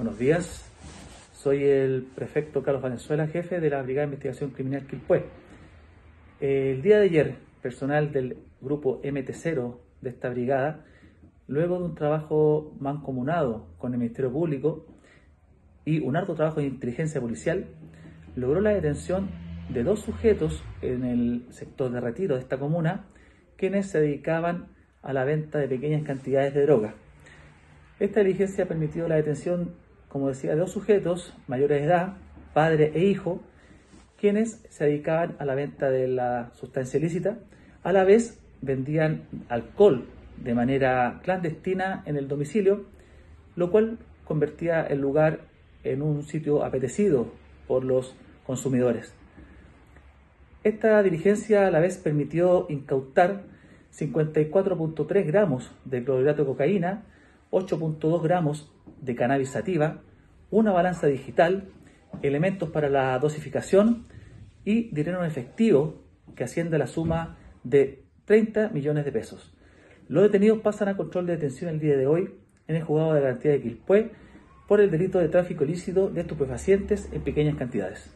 Buenos días, soy el prefecto Carlos Valenzuela, jefe de la Brigada de Investigación Criminal Quilpué. El día de ayer, personal del grupo MT0 de esta brigada, luego de un trabajo mancomunado con el Ministerio Público y un harto trabajo de inteligencia policial, logró la detención de dos sujetos en el sector de retiro de esta comuna, quienes se dedicaban a la venta de pequeñas cantidades de droga. Esta diligencia ha permitido la detención, como decía, de dos sujetos mayores de edad, padre e hijo, quienes se dedicaban a la venta de la sustancia ilícita, a la vez vendían alcohol de manera clandestina en el domicilio, lo cual convertía el lugar en un sitio apetecido por los consumidores. Esta diligencia a la vez permitió incautar 54.3 gramos de clorhidrato de cocaína, 8.2 gramos de cannabis sativa, una balanza digital, elementos para la dosificación y dinero en efectivo que asciende a la suma de 30 millones de pesos. Los detenidos pasan a control de detención el día de hoy en el juzgado de garantía de Quilpué por el delito de tráfico ilícito de estupefacientes en pequeñas cantidades.